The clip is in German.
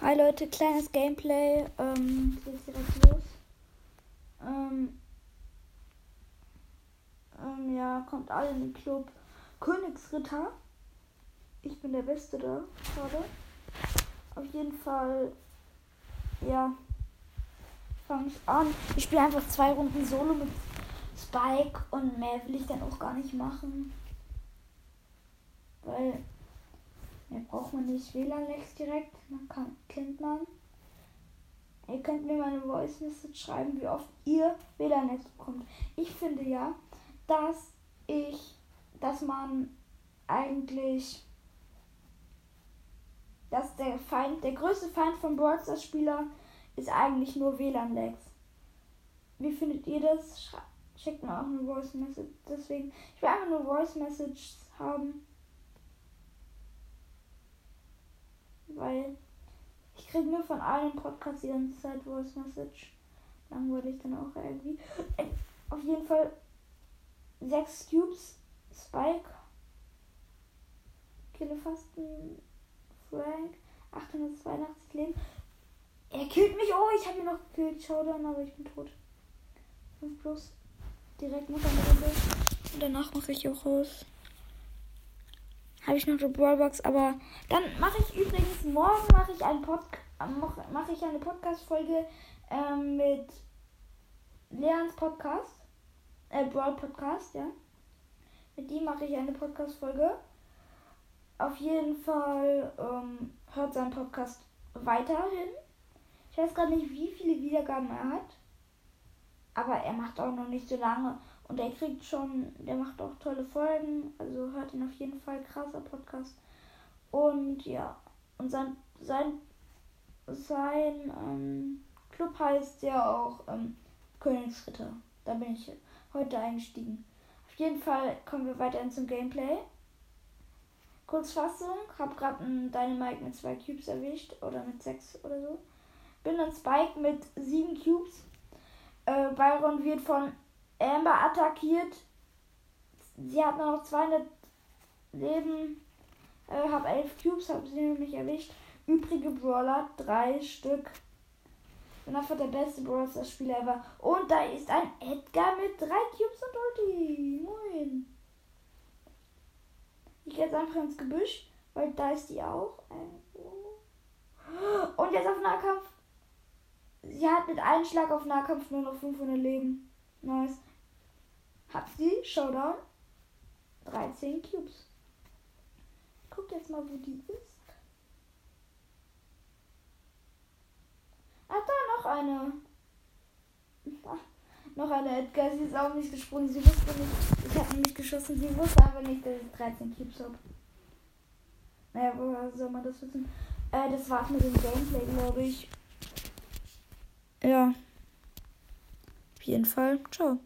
Hi Leute, kleines Gameplay. Ähm, geht's direkt los. Ähm, ähm, ja, kommt alle in den Club. Königsritter. Ich bin der Beste da, gerade. Auf jeden Fall, ja, fange ich an. Ich spiele einfach zwei Runden Solo mit Spike und mehr will ich dann auch gar nicht machen. Weil Mehr braucht man nicht WLAN-Lex direkt. Man kann, kennt man. Ihr könnt mir mal eine Voice Message schreiben, wie oft ihr WLAN-Lex bekommt. Ich finde ja, dass ich, dass man eigentlich, dass der Feind, der größte Feind von Brawl Stars Spieler ist eigentlich nur WLAN-Lex. Wie findet ihr das? Schickt mir auch eine Voice Message. Deswegen, ich will einfach nur Voice Messages haben. weil ich kriege nur von allen Podcasts die ganze Zeit Voice Message. Langweilig dann auch irgendwie. Äh, auf jeden Fall 6 Cubes, Spike, Killefasten, Frank, 882 Leben. Er killt mich. Oh, ich habe ihn noch gekillt. Showdown, aber ich bin tot. 5 plus. Direkt noch eine Runde. Und danach mache ich auch raus habe ich noch eine Brawlbox, aber dann mache ich übrigens morgen mache ich einen Pod mache ich eine Podcast Folge ähm, mit Leons Podcast, äh, Brawl Podcast, ja. Mit ihm mache ich eine Podcast Folge. Auf jeden Fall ähm, hört sein Podcast weiterhin. Ich weiß gerade nicht, wie viele Wiedergaben er hat, aber er macht auch noch nicht so lange und er kriegt schon, der macht auch tolle Folgen. Also hört ihn auf jeden Fall. Krasser Podcast. Und ja, und sein, sein, sein ähm, Club heißt ja auch ähm, Königsritter. Da bin ich heute eingestiegen. Auf jeden Fall kommen wir weiterhin zum Gameplay. Kurzfassung, hab gerade einen Dynamite mit zwei Cubes erwischt oder mit sechs oder so. Bin ein Spike mit sieben Cubes. Äh, Byron wird von Amber attackiert. Sie hat noch 200 Leben. Äh, hab 11 Cubes, hab sie nämlich erwischt. Übrige Brawler, drei Stück. Bin einfach der beste Brawl Stars Spieler ever. Und da ist ein Edgar mit drei Cubes und Ulti. Moin. Ich gehe jetzt einfach ins Gebüsch, weil da ist die auch. Und jetzt auf Nahkampf. Sie hat mit einem Schlag auf Nahkampf nur noch 500 Leben. Nice. Hab sie, Showdown. 13 Cubes. Guck jetzt mal, wo die ist. Ah, da noch eine. Noch eine Edgar. Sie ist auch nicht gesprungen. Sie wusste nicht. Ich habe nicht geschossen. Sie wusste aber nicht, dass ich 13 Cubes habe. Naja, woher soll man das wissen? Äh, das war's mit dem Gameplay, glaube ich. Ja. Auf jeden Fall. Ciao.